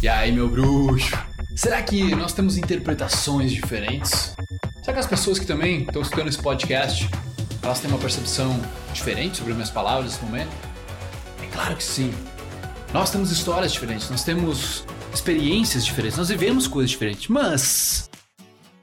E aí, meu bruxo? Será que nós temos interpretações diferentes? Será que as pessoas que também estão escutando esse podcast, elas têm uma percepção diferente sobre minhas palavras nesse momento? É claro que sim. Nós temos histórias diferentes, nós temos experiências diferentes, nós vivemos coisas diferentes, mas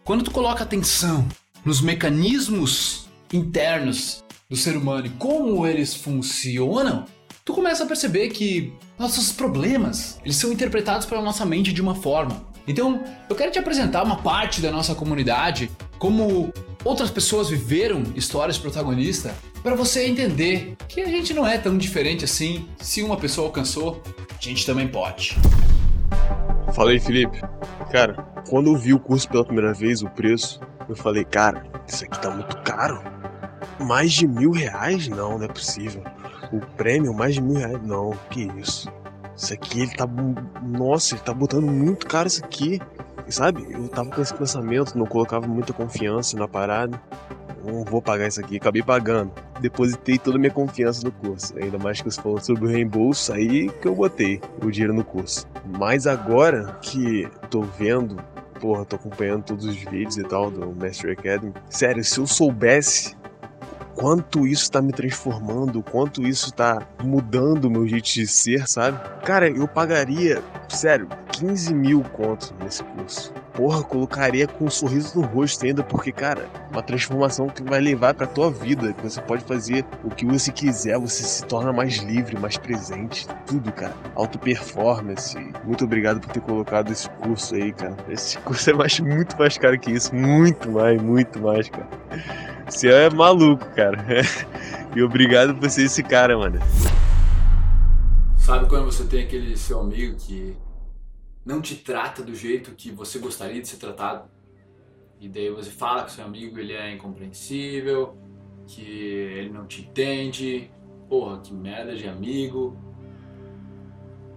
quando tu coloca atenção nos mecanismos internos do ser humano e como eles funcionam, tu começa a perceber que nossos problemas, eles são interpretados pela nossa mente de uma forma. Então, eu quero te apresentar uma parte da nossa comunidade, como outras pessoas viveram histórias protagonistas, para você entender que a gente não é tão diferente assim. Se uma pessoa alcançou, a gente também pode. Fala aí, Felipe. Cara, quando eu vi o curso pela primeira vez, o preço, eu falei, cara, isso aqui tá muito caro. Mais de mil reais? Não, não é possível. O prêmio, mais de mil reais? Não, que isso. Isso aqui, ele tá. Nossa, ele tá botando muito caro isso aqui. E sabe, eu tava com esse pensamento, não colocava muita confiança na parada. Não vou pagar isso aqui, acabei pagando. Depositei toda a minha confiança no curso. Ainda mais que você falou sobre o reembolso, aí que eu botei o dinheiro no curso. Mas agora que tô vendo, porra, tô acompanhando todos os vídeos e tal do Master Academy. Sério, se eu soubesse quanto isso tá me transformando, quanto isso tá mudando o meu jeito de ser, sabe? Cara, eu pagaria, sério, 15 mil contos nesse curso. Porra, colocaria com um sorriso no rosto ainda, porque, cara, uma transformação que vai levar pra tua vida, que você pode fazer o que você quiser, você se torna mais livre, mais presente, tudo, cara. Auto performance. Muito obrigado por ter colocado esse curso aí, cara. Esse curso é mais, muito mais caro que isso, muito mais, muito mais, cara. Você é maluco, cara. E obrigado por ser esse cara, mano. Sabe quando você tem aquele seu amigo que não te trata do jeito que você gostaria de ser tratado? E daí você fala que seu amigo ele é incompreensível, que ele não te entende. Porra, que merda de amigo.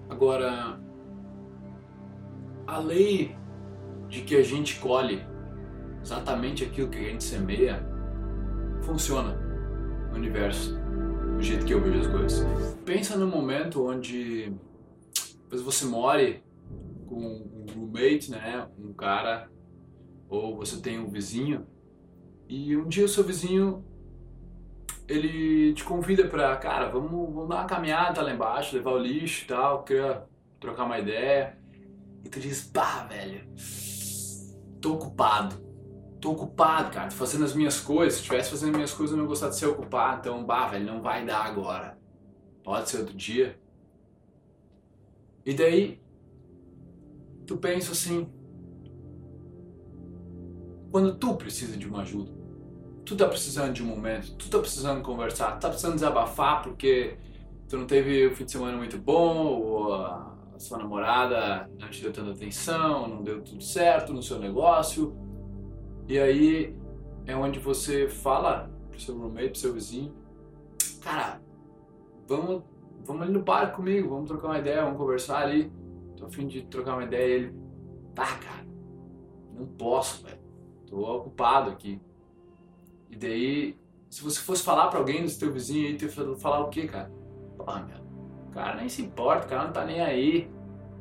Agora, a lei de que a gente colhe exatamente aquilo que a gente semeia funciona no universo, do jeito que eu vejo as coisas. Pensa no momento onde você more com um roommate, né, um cara, ou você tem um vizinho, e um dia o seu vizinho ele te convida pra, cara, vamos, vamos dar uma caminhada lá embaixo, levar o lixo e tal, queria trocar uma ideia. E tu diz, pá, velho, tô ocupado tô ocupado, cara, tô fazendo as minhas coisas. Se estivesse fazendo as minhas coisas, eu não gostar de ser ocupado. Então, bah, velho, não vai dar agora. Pode ser outro dia. E daí, tu pensa assim: quando tu precisa de uma ajuda, tu tá precisando de um momento, tu tá precisando conversar, tu tá precisando desabafar porque tu não teve o fim de semana muito bom, ou a sua namorada não te deu tanta atenção, não deu tudo certo no seu negócio e aí é onde você fala pro seu roommate, pro seu vizinho, cara, vamos, vamos ali no parque comigo, vamos trocar uma ideia, vamos conversar ali. Tô a fim de trocar uma ideia. E ele, tá, cara, não posso, velho. Tô ocupado aqui. E daí, se você fosse falar pra alguém do seu vizinho aí, tu falar o quê, cara? Porra, meu, o cara nem se importa, o cara não tá nem aí.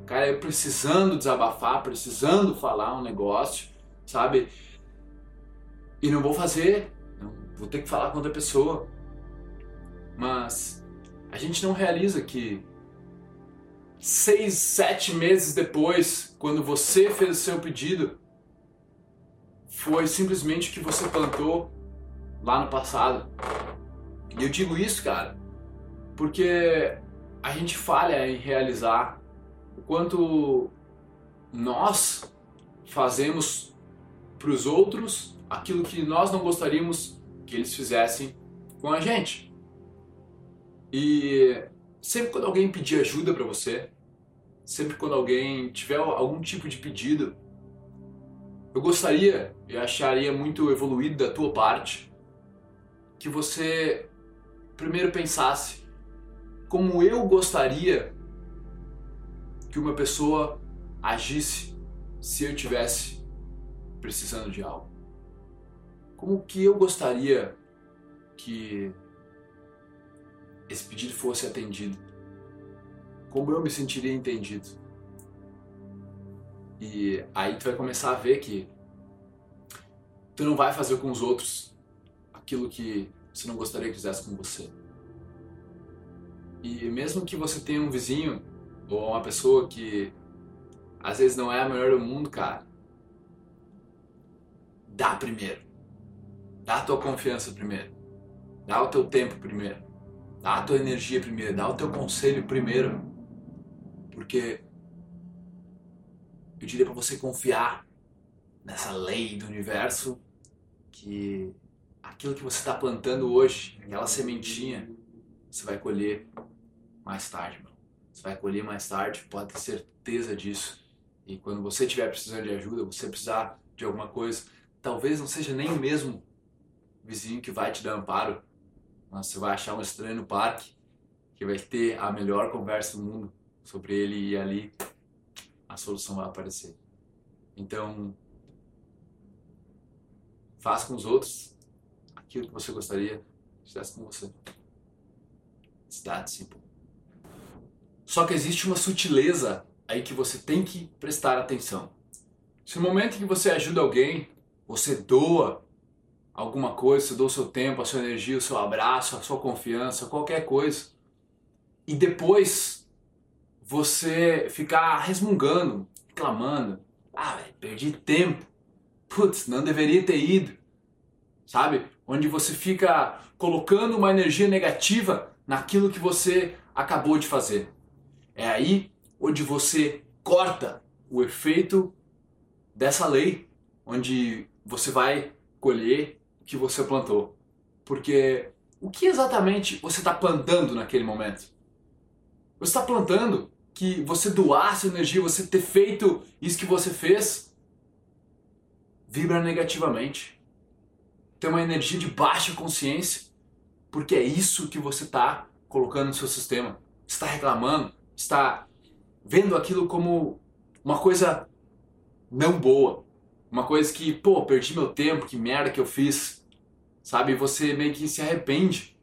O cara é precisando desabafar, precisando falar um negócio, sabe? E não vou fazer, não, vou ter que falar com outra pessoa. Mas a gente não realiza que seis, sete meses depois, quando você fez o seu pedido, foi simplesmente o que você plantou lá no passado. E eu digo isso, cara, porque a gente falha em realizar o quanto nós fazemos para os outros aquilo que nós não gostaríamos que eles fizessem com a gente. E sempre quando alguém pedir ajuda para você, sempre quando alguém tiver algum tipo de pedido, eu gostaria e acharia muito evoluído da tua parte que você primeiro pensasse como eu gostaria que uma pessoa agisse se eu tivesse precisando de algo como que eu gostaria que esse pedido fosse atendido? Como eu me sentiria entendido? E aí tu vai começar a ver que tu não vai fazer com os outros aquilo que você não gostaria que fizesse com você. E mesmo que você tenha um vizinho ou uma pessoa que às vezes não é a melhor do mundo, cara, dá primeiro. Dá a tua confiança primeiro. Dá o teu tempo primeiro. Dá a tua energia primeiro. Dá o teu conselho primeiro. Porque eu diria para você confiar nessa lei do universo que aquilo que você está plantando hoje, aquela sementinha, você vai colher mais tarde, mano. Você vai colher mais tarde, pode ter certeza disso. E quando você estiver precisando de ajuda, você precisar de alguma coisa, talvez não seja nem o mesmo vizinho que vai te dar amparo, mas você vai achar um estranho no parque que vai ter a melhor conversa do mundo sobre ele e ali a solução vai aparecer. Então, faça com os outros aquilo que você gostaria que fizesse com você. It's that. Só que existe uma sutileza aí que você tem que prestar atenção. Se no momento que você ajuda alguém, você doa alguma coisa, você doa o seu tempo, a sua energia, o seu abraço, a sua confiança, qualquer coisa, e depois você ficar resmungando, reclamando, ah, véio, perdi tempo, putz, não deveria ter ido, sabe? Onde você fica colocando uma energia negativa naquilo que você acabou de fazer. É aí onde você corta o efeito dessa lei, onde você vai colher o que você plantou. Porque o que exatamente você está plantando naquele momento? Você está plantando que você doar sua energia, você ter feito isso que você fez, vibra negativamente. Tem uma energia de baixa consciência, porque é isso que você está colocando no seu sistema. Está reclamando, está vendo aquilo como uma coisa não boa, uma coisa que, pô, perdi meu tempo, que merda que eu fiz, sabe? Você meio que se arrepende.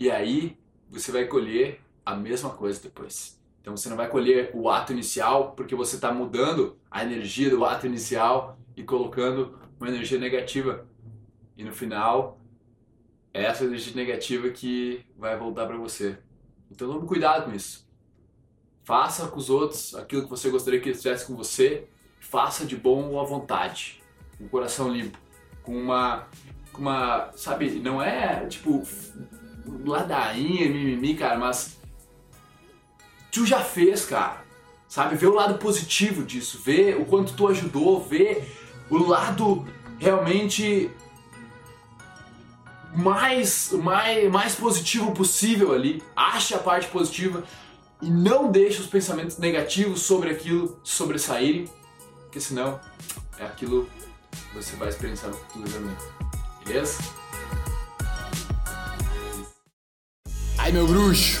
E aí você vai colher a mesma coisa depois. Então você não vai colher o ato inicial porque você está mudando a energia do ato inicial e colocando uma energia negativa. E no final, é essa energia negativa que vai voltar para você. Então tome cuidado com isso. Faça com os outros aquilo que você gostaria que eles fizessem com você. Faça de bom ou à vontade, com o coração limpo, com uma, com uma, sabe, não é tipo ladainha, mimimi, cara, mas tu já fez, cara. Sabe, vê o lado positivo disso, vê o quanto tu ajudou, vê o lado realmente mais, mais, mais positivo possível ali. Ache a parte positiva e não deixe os pensamentos negativos sobre aquilo sobressaírem, porque senão é aquilo que você vai experienciar no futuro também. Beleza? Ai meu bruxo,